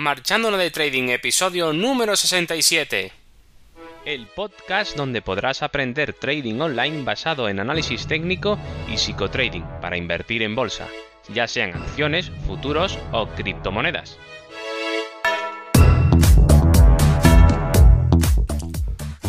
Marchando de Trading, episodio número 67. El podcast donde podrás aprender trading online basado en análisis técnico y psicotrading para invertir en bolsa, ya sean acciones, futuros o criptomonedas.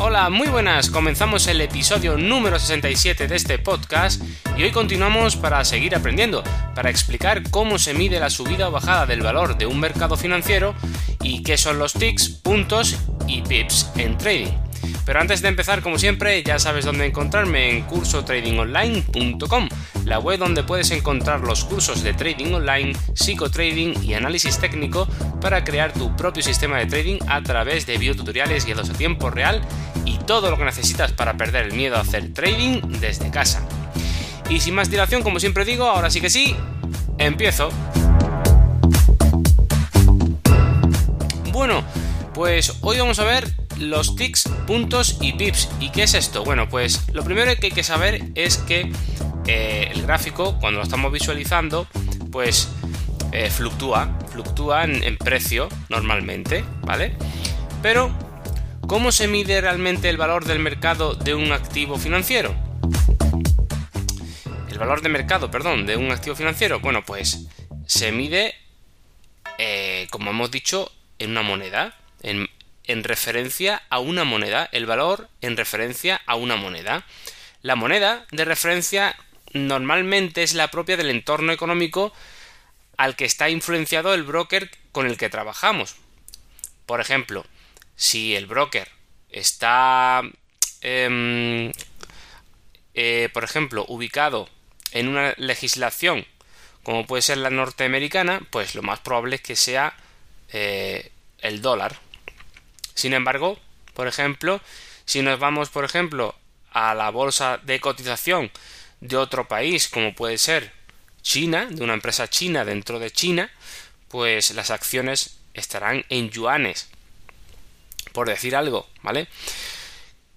Hola, muy buenas. Comenzamos el episodio número 67 de este podcast y hoy continuamos para seguir aprendiendo, para explicar cómo se mide la subida o bajada del valor de un mercado financiero y qué son los ticks, puntos y pips en trading. Pero antes de empezar, como siempre, ya sabes dónde encontrarme en cursotradingonline.com, la web donde puedes encontrar los cursos de trading online, psicotrading y análisis técnico para crear tu propio sistema de trading a través de videotutoriales guiados a tiempo real y todo lo que necesitas para perder el miedo a hacer trading desde casa. Y sin más dilación, como siempre digo, ahora sí que sí, empiezo. Bueno, pues hoy vamos a ver los ticks, puntos y pips. ¿Y qué es esto? Bueno, pues lo primero que hay que saber es que eh, el gráfico, cuando lo estamos visualizando, pues eh, fluctúa, fluctúa en, precio normalmente, ¿vale? Pero, ¿cómo se mide realmente el valor del mercado de un activo financiero? El valor de mercado, perdón, de un activo financiero. Bueno, pues se mide, eh, como hemos dicho, en una moneda, en, en referencia a una moneda, el valor en referencia a una moneda. La moneda de referencia normalmente es la propia del entorno económico al que está influenciado el broker con el que trabajamos. Por ejemplo, si el broker está, em, eh, por ejemplo, ubicado en una legislación como puede ser la norteamericana, pues lo más probable es que sea eh, el dólar. Sin embargo, por ejemplo, si nos vamos, por ejemplo, a la bolsa de cotización de otro país, como puede ser China, de una empresa china dentro de China, pues las acciones estarán en yuanes. Por decir algo, ¿vale?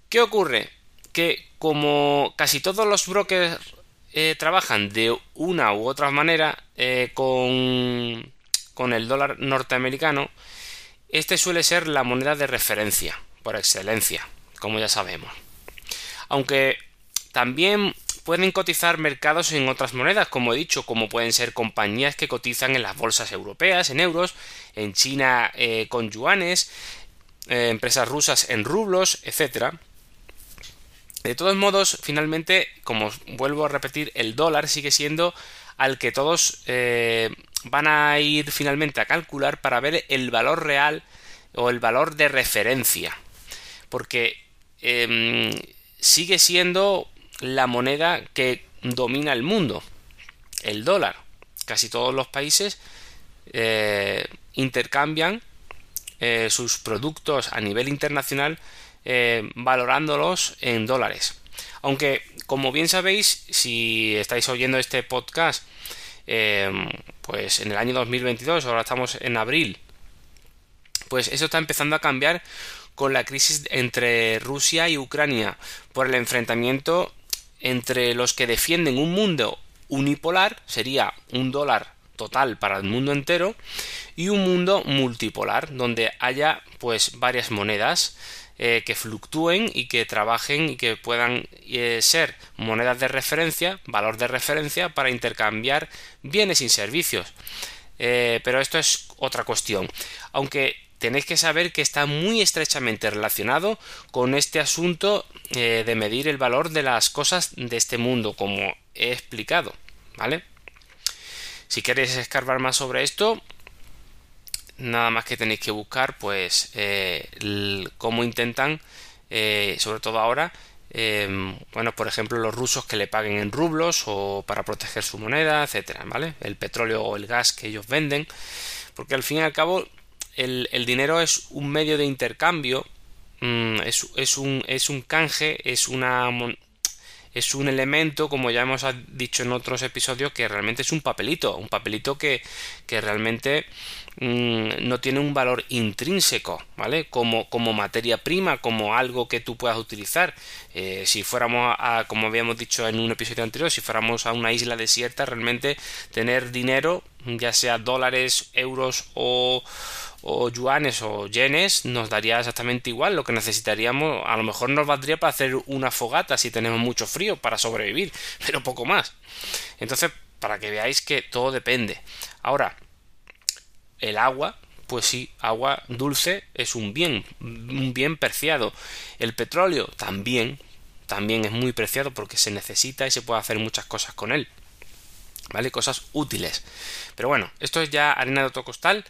¿Qué ocurre? Que como casi todos los brokers eh, trabajan de una u otra manera eh, con, con el dólar norteamericano, este suele ser la moneda de referencia, por excelencia, como ya sabemos. Aunque también pueden cotizar mercados en otras monedas, como he dicho, como pueden ser compañías que cotizan en las bolsas europeas en euros, en China eh, con yuanes, eh, empresas rusas en rublos, etc. De todos modos, finalmente, como vuelvo a repetir, el dólar sigue siendo al que todos eh, van a ir finalmente a calcular para ver el valor real o el valor de referencia. Porque em, sigue siendo la moneda que domina el mundo, el dólar. Casi todos los países eh, intercambian eh, sus productos a nivel internacional eh, valorándolos en dólares. Aunque, como bien sabéis, si estáis oyendo este podcast Em, pues en el año 2022, ahora estamos en abril, pues eso está empezando a cambiar con la crisis entre Rusia y Ucrania por el enfrentamiento entre los que defienden un mundo unipolar, sería un dólar total para el mundo entero, y un mundo multipolar, donde haya pues varias monedas eh, que fluctúen y que trabajen y que puedan eh, ser monedas de referencia, valor de referencia para intercambiar bienes y servicios. Eh, pero esto es otra cuestión. Aunque tenéis que saber que está muy estrechamente relacionado con este asunto de medir el valor de las cosas de este mundo, como he explicado. ¿Vale? Si queréis escarbar más sobre esto, nada más que tenéis que buscar pues eh, cómo intentan eh, sobre todo ahora em, bueno por ejemplo los rusos que le paguen en rublos o para proteger su moneda etcétera vale el petróleo o el gas que ellos venden porque al fin y al cabo el, dinero es un medio de intercambio mm, es, es, un, es un canje es una es un elemento, como ya hemos dicho en otros episodios, que realmente es un papelito, un papelito que, que realmente Mm, no tiene un valor intrínseco, ¿vale? Como, como materia prima, como algo que tú puedas utilizar. Eh, si fuéramos a, como habíamos dicho en un episodio anterior, si fuéramos a una isla desierta, realmente tener dinero, ya sea dólares, euros o, o yuanes o yenes nos daría exactamente igual lo que necesitaríamos a lo mejor nos valdría para hacer una fogata si tenemos mucho frío para sobrevivir pero poco más entonces para que veáis que todo depende ahora el agua pues sí, agua dulce es un bien, un bien preciado. El petróleo también, también es muy preciado porque se necesita y se puede hacer muchas cosas con él. ¿Vale? Cosas útiles. Pero bueno, esto es ya harina de otro costal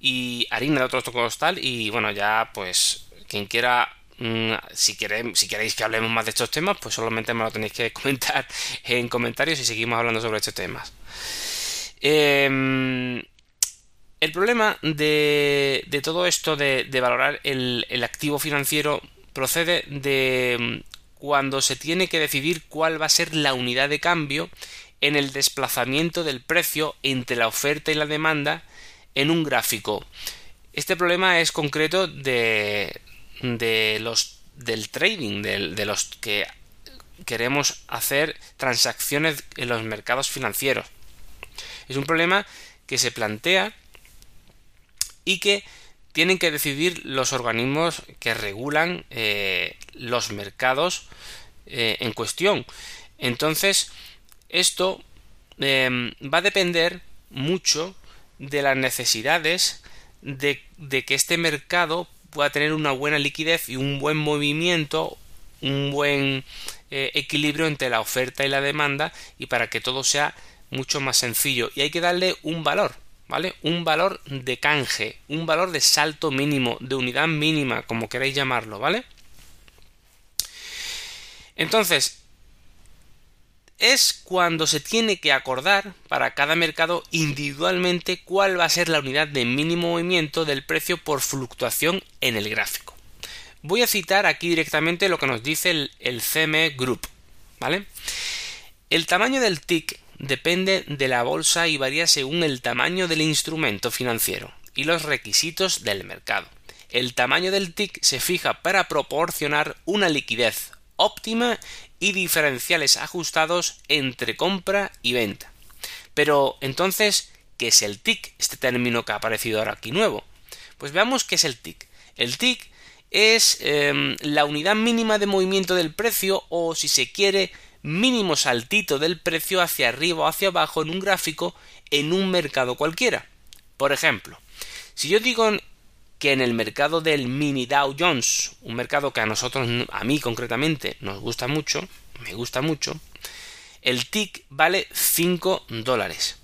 y harina de otro costal y bueno, ya pues quien quiera mm, si, queréis, si queréis que hablemos más de estos temas, pues solamente me lo tenéis que comentar en comentarios y seguimos hablando sobre estos temas. Eh, el problema de, todo esto de, valorar el, activo financiero procede de mm, cuando se tiene que decidir cuál va a ser la unidad de cambio en el desplazamiento del precio entre la oferta y la demanda en un gráfico. Este problema es concreto de, los del trading, de los que queremos hacer transacciones en los mercados financieros. Es un problema que se plantea y que tienen que decidir los organismos que regulan eh, los mercados eh, en cuestión. Entonces, esto em, va a depender mucho de las necesidades de, que este mercado pueda tener una buena liquidez y un buen movimiento, un buen eh, equilibrio entre la oferta y la demanda y para que todo sea mucho más sencillo. Y hay que darle un valor. ¿Vale? Un valor de canje, un valor de salto mínimo, de unidad mínima, como queráis llamarlo, ¿vale? Entonces, es cuando se tiene que acordar para cada mercado individualmente cuál va a ser la unidad de mínimo movimiento del precio por fluctuación en el gráfico. Voy a citar aquí directamente lo que nos dice el, el CME Group, ¿vale? El tamaño del TIC depende de la bolsa y varía según el tamaño del instrumento financiero y los requisitos del mercado. El tamaño del TIC se fija para proporcionar una liquidez óptima y diferenciales ajustados entre compra y venta. Pero entonces, ¿qué es el TIC? Este término que ha aparecido ahora aquí nuevo. Pues veamos qué es el TIC. El TIC es em, la unidad mínima de movimiento del precio o, si se quiere, mínimo saltito del precio hacia arriba o hacia abajo en un gráfico en un mercado cualquiera. Por ejemplo, si yo digo que en el mercado del mini Dow Jones, un mercado que a nosotros, a mí concretamente, nos gusta mucho, me gusta mucho, el TIC vale 5 dólares.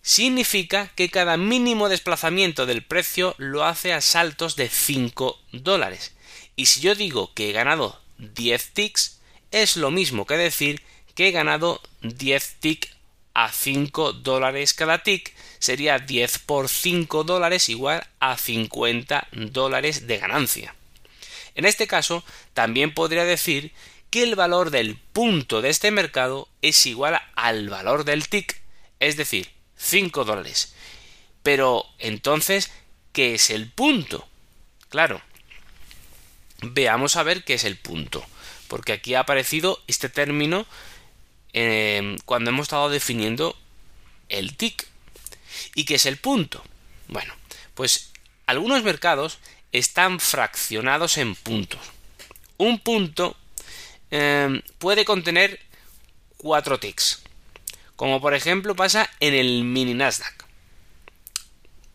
Significa que cada mínimo desplazamiento del precio lo hace a saltos de 5 dólares. Y si yo digo que he ganado 10 ticks, es lo mismo que decir que he ganado 10 tick a 5 dólares cada tick, sería 10 por 5 dólares igual a 50 dólares de ganancia. En este caso, también podría decir que el valor del punto de este mercado es igual al valor del tick, es decir, 5 dólares. Pero entonces, ¿qué es el punto? Claro. Veamos a ver qué es el punto porque aquí ha aparecido este término em, cuando hemos estado definiendo el TIC. ¿Y qué es el punto? Bueno, pues algunos mercados están fraccionados en puntos. Un punto em, puede contener cuatro ticks, como por ejemplo pasa en el mini Nasdaq.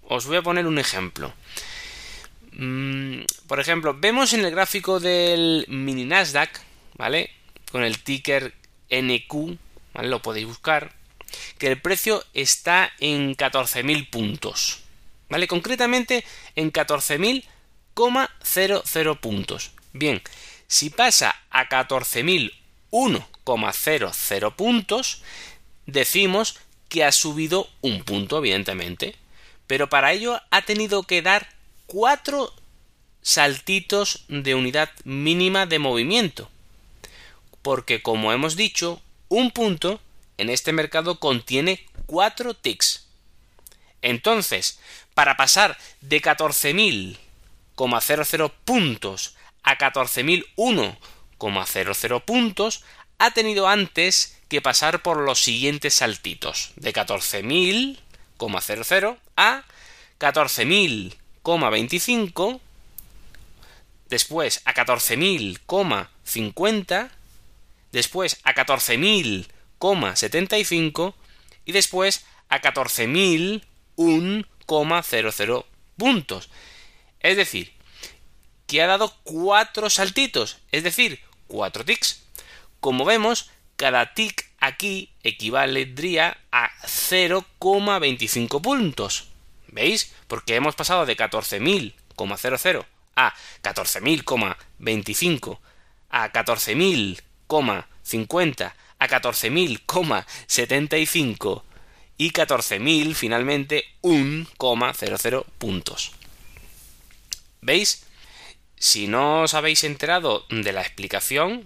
Os voy a poner un ejemplo. Mm, por ejemplo, vemos en el gráfico del mini Nasdaq ¿vale? Con el ticker NQ. Lo podéis buscar. Que el precio está en 14.000 puntos, ¿vale? Concretamente en 14.000,00 puntos. Bien, si pasa a 14.001,00 puntos, decimos que ha subido un punto, evidentemente. Pero para ello ha tenido que dar cuatro saltitos de unidad mínima de movimiento porque como hemos dicho, un punto en este mercado contiene 4 ticks. Entonces, para pasar de 14.000,00 puntos a 14.001,00 puntos, ha tenido antes que pasar por los siguientes saltitos, de 14.000,00 a 14.000,00 14.000,25, después a 14.000,50, después a 14.000,75 y después a 14.001,00 puntos. Es decir, que ha dado cuatro saltitos, es decir, cuatro ticks. Como vemos, cada tick aquí equivaldría a 0,25 puntos. ¿Veis? Porque hemos pasado de 14.000,00 a 14.025 a 14.050 a 14.075 y 14.000 finalmente 1,00 puntos. ¿Veis? Si no os habéis enterado de la explicación,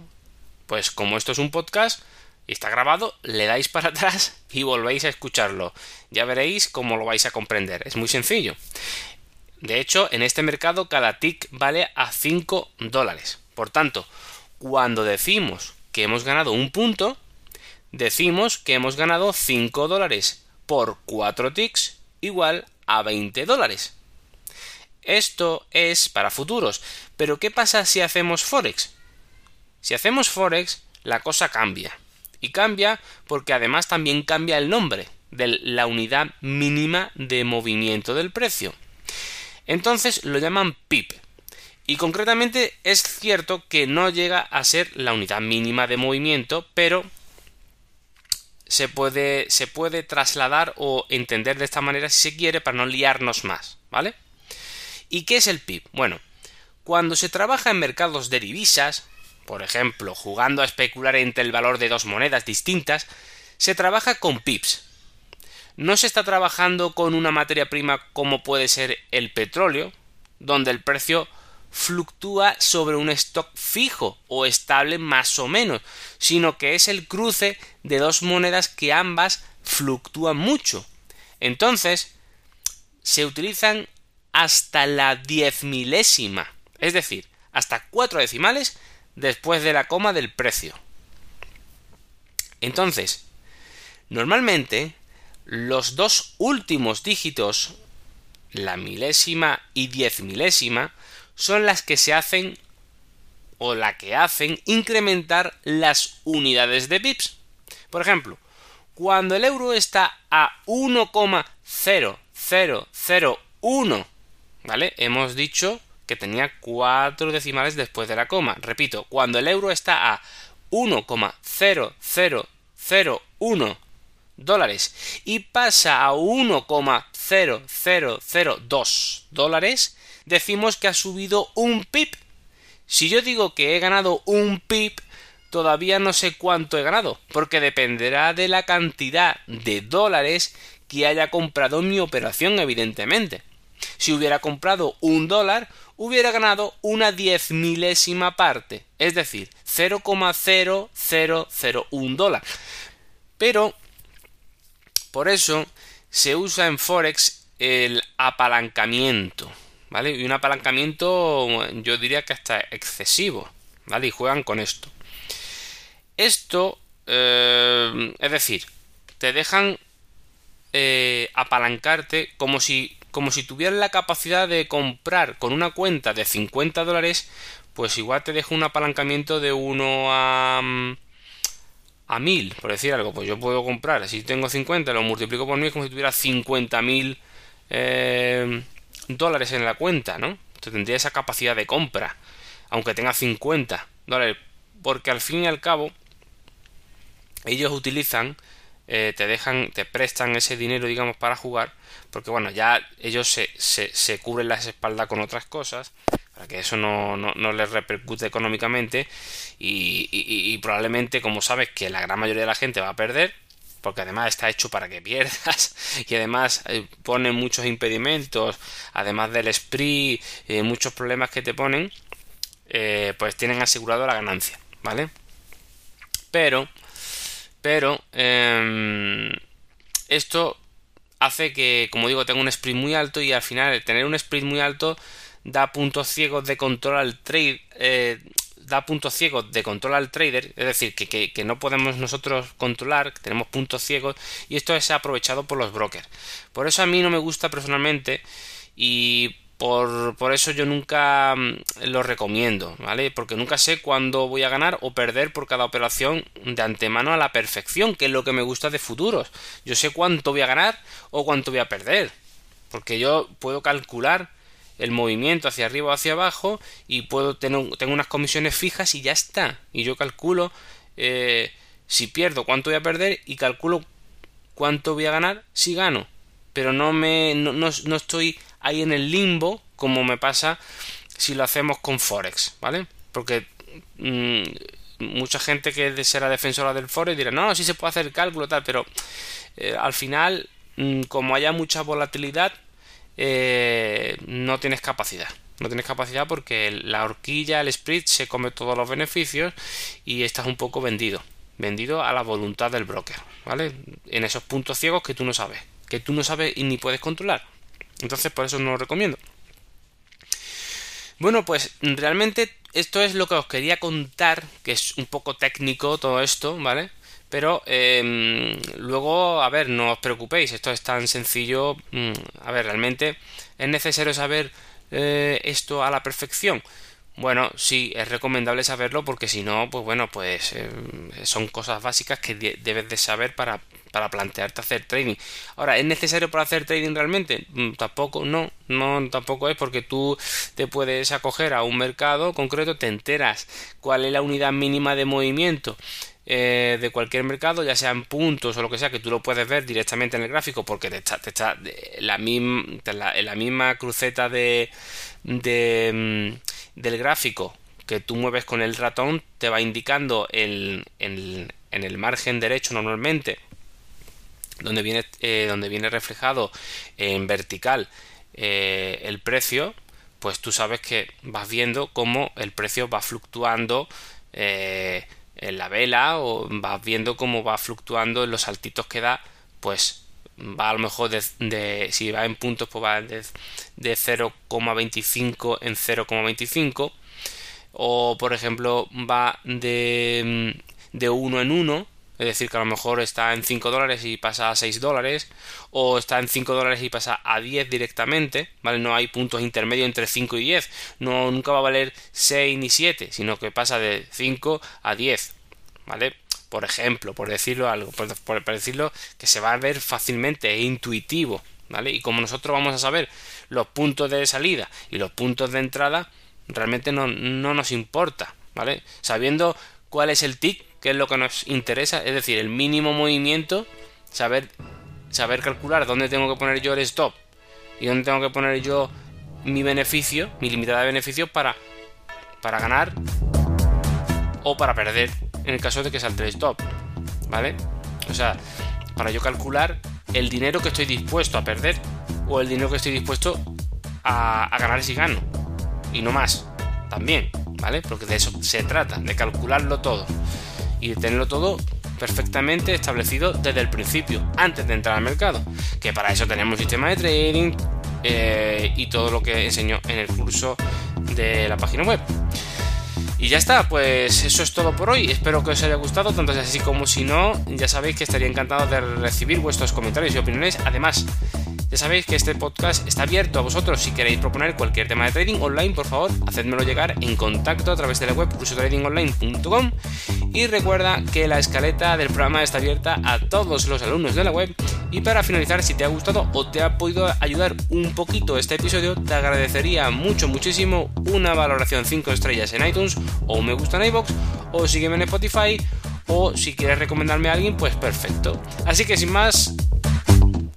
pues como esto es un podcast y está grabado, le dais para atrás y volvéis a escucharlo. Ya veréis cómo lo vais a comprender. Es muy sencillo. De hecho, en este mercado cada tick vale a 5 dólares. Por tanto, cuando decimos que hemos ganado un punto, decimos que hemos ganado 5 dólares por 4 ticks igual a 20 dólares. Esto es para futuros. Pero ¿qué pasa si hacemos Forex? Si hacemos Forex, la cosa cambia. Y cambia porque además también cambia el nombre de la unidad mínima de movimiento del precio. Entonces lo llaman PIP. Y concretamente es cierto que no llega a ser la unidad mínima de movimiento, pero se puede, se puede trasladar o entender de esta manera si se quiere para no liarnos más, ¿vale? ¿Y qué es el PIB? Bueno, cuando se trabaja en mercados de divisas, por ejemplo, jugando a especular entre el valor de dos monedas distintas, se trabaja con PIBs. No se está trabajando con una materia prima como puede ser el petróleo, donde el precio fluctúa sobre un stock fijo o estable más o menos, sino que es el cruce de dos monedas que ambas fluctúan mucho. Entonces, se utilizan hasta la diez milésima, es decir, hasta cuatro decimales después de la coma del precio. Entonces, normalmente, los dos últimos dígitos, la milésima y diez milésima, son las que se hacen o la que hacen incrementar las unidades de pips. Por ejemplo, cuando el euro está a 1,0001 ¿Vale? Hemos dicho que tenía cuatro decimales después de la coma. Repito, cuando el euro está a 1,0001 dólares y pasa a 1,0002 dólares, decimos que ha subido un pip. Si yo digo que he ganado un pip, todavía no sé cuánto he ganado, porque dependerá de la cantidad de dólares que haya comprado mi operación, evidentemente. Si hubiera comprado un dólar, hubiera ganado una diez milésima parte, es decir, 0,0001 dólar. Pero, por eso, se usa en Forex el apalancamiento, ¿vale? Y un apalancamiento, yo diría que hasta excesivo, ¿vale? Y juegan con esto. Esto, eh, es decir, te dejan eh, apalancarte como si como si tuvieras la capacidad de comprar con una cuenta de 50 dólares, pues igual te dejo un apalancamiento de 1 a, a 1000, por decir algo. Pues yo puedo comprar, si tengo 50, lo multiplico por 1000 como si tuviera 50.000 eh, dólares en la cuenta, ¿no? Entonces tendría esa capacidad de compra, aunque tenga 50 dólares, porque al fin y al cabo ellos utilizan eh, te dejan, te prestan ese dinero, digamos, para jugar, porque bueno, ya ellos se, se, cubren las espaldas con otras cosas, para que eso no, no, les repercute económicamente, y, probablemente, como sabes, que la gran mayoría de la gente va a perder, porque además está hecho para que pierdas y además eh, pone muchos impedimentos, además del spree, eh, muchos problemas que te ponen, pues tienen asegurado la ganancia, ¿vale? Pero pero em, esto hace que, como digo, tenga un sprint muy alto y al final tener un sprint muy alto da puntos ciegos de control al trade, eh, da puntos ciegos de control al trader, es decir, que, no podemos nosotros controlar, tenemos puntos ciegos y esto es aprovechado por los brokers. Por eso a mí no me gusta personalmente y por, por, eso yo nunca mm, lo recomiendo, ¿vale? Porque nunca sé cuándo voy a ganar o perder por cada operación de antemano a la perfección, que es lo que me gusta de futuros. Yo sé cuánto voy a ganar o cuánto voy a perder. Porque yo puedo calcular el movimiento hacia arriba o hacia abajo y puedo tener tengo unas comisiones fijas y ya está. Y yo calculo eh, si pierdo cuánto voy a perder y calculo cuánto voy a ganar si gano. Pero no me no, no estoy ahí en el limbo como me pasa si lo hacemos con Forex, ¿vale? Porque mm, mucha gente que será defensora del Forex dirá, no, sí se puede hacer cálculo tal, pero eh, al final, mm, como haya mucha volatilidad, eh, no tienes capacidad. No tienes capacidad porque la horquilla, el split, se come todos los beneficios y estás un poco vendido. Vendido a la voluntad del broker, ¿vale? En esos puntos ciegos que tú no sabes. Que tú no sabes y ni puedes controlar. Entonces por eso no lo recomiendo. Bueno, pues realmente esto es lo que os quería contar, que es un poco técnico todo esto, ¿vale? Pero em, luego, a ver, no os preocupéis, esto es tan sencillo. Mm, a ver, realmente es necesario saber eh, esto a la perfección. Bueno, sí, es recomendable saberlo porque si no, pues bueno, pues em, son cosas básicas que debes de saber para para plantearte hacer trading. Ahora, ¿es necesario para hacer trading realmente? Mm, tampoco, no, no, tampoco es porque tú te puedes acoger a un mercado concreto, te enteras cuál es la unidad mínima de movimiento eh, de cualquier mercado, ya sea en puntos o lo que sea, que tú lo puedes ver directamente en el gráfico porque te está, está la, en la misma cruceta de, mm, del gráfico que tú mueves con el ratón te va indicando el, en el margen derecho normalmente donde viene, eh, donde viene reflejado en vertical eh, el precio, pues tú sabes que vas viendo cómo el precio va fluctuando en la vela o vas viendo cómo va fluctuando en los saltitos que da, pues va a lo mejor de, si va en puntos pues va de, de 0,25 en 0,25 o por ejemplo va de, de 1 en 1 es decir, que a lo mejor está en 5 dólares y pasa a 6 dólares, o está en 5 dólares y pasa a 10 directamente, ¿vale? No hay puntos intermedios entre 5 y 10, no, nunca va a valer 6 ni 7, sino que pasa de 5 a 10, ¿vale? Por ejemplo, por decirlo algo, por, decirlo que se va a ver fácilmente e intuitivo, ¿vale? Y como nosotros vamos a saber los puntos de salida y los puntos de entrada, realmente no, no nos importa, ¿vale? Sabiendo cuál es el tick que es lo que nos interesa, es decir, el mínimo movimiento, saber, saber calcular dónde tengo que poner yo el stop y dónde tengo que poner yo mi beneficio, mi limitada de beneficio para, para ganar o para perder en el caso de que salte el stop, ¿vale? O sea, para yo calcular el dinero que estoy dispuesto a perder o el dinero que estoy dispuesto a ganar si gano y no más, también, ¿vale? Porque de eso se trata, de calcularlo todo y tenerlo todo perfectamente establecido desde el principio, antes de entrar al mercado. Que para eso tenemos un sistema de trading eh, y todo lo que enseñó en el curso de la página web. Y ya está, pues eso es todo por hoy. Espero que os haya gustado, tanto así como si no, ya sabéis que estaría encantado de recibir vuestros comentarios y opiniones. Además, ya sabéis que este podcast está abierto a vosotros. Si queréis proponer cualquier tema de trading online, por favor, hacedmelo llegar en contacto a través de la web ursotradingonline.com y recuerda que la escaleta del programa está abierta a todos los alumnos de la web. Y para finalizar, si te ha gustado o te ha podido ayudar un poquito este episodio, te agradecería mucho, muchísimo una valoración 5 estrellas en iTunes o un me gusta en iBox o sígueme en Spotify o si quieres recomendarme a alguien, pues perfecto. Así que sin más,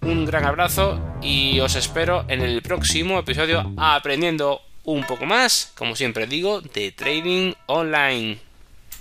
un gran abrazo y os espero en el próximo episodio aprendiendo un poco más, como siempre digo, de trading online.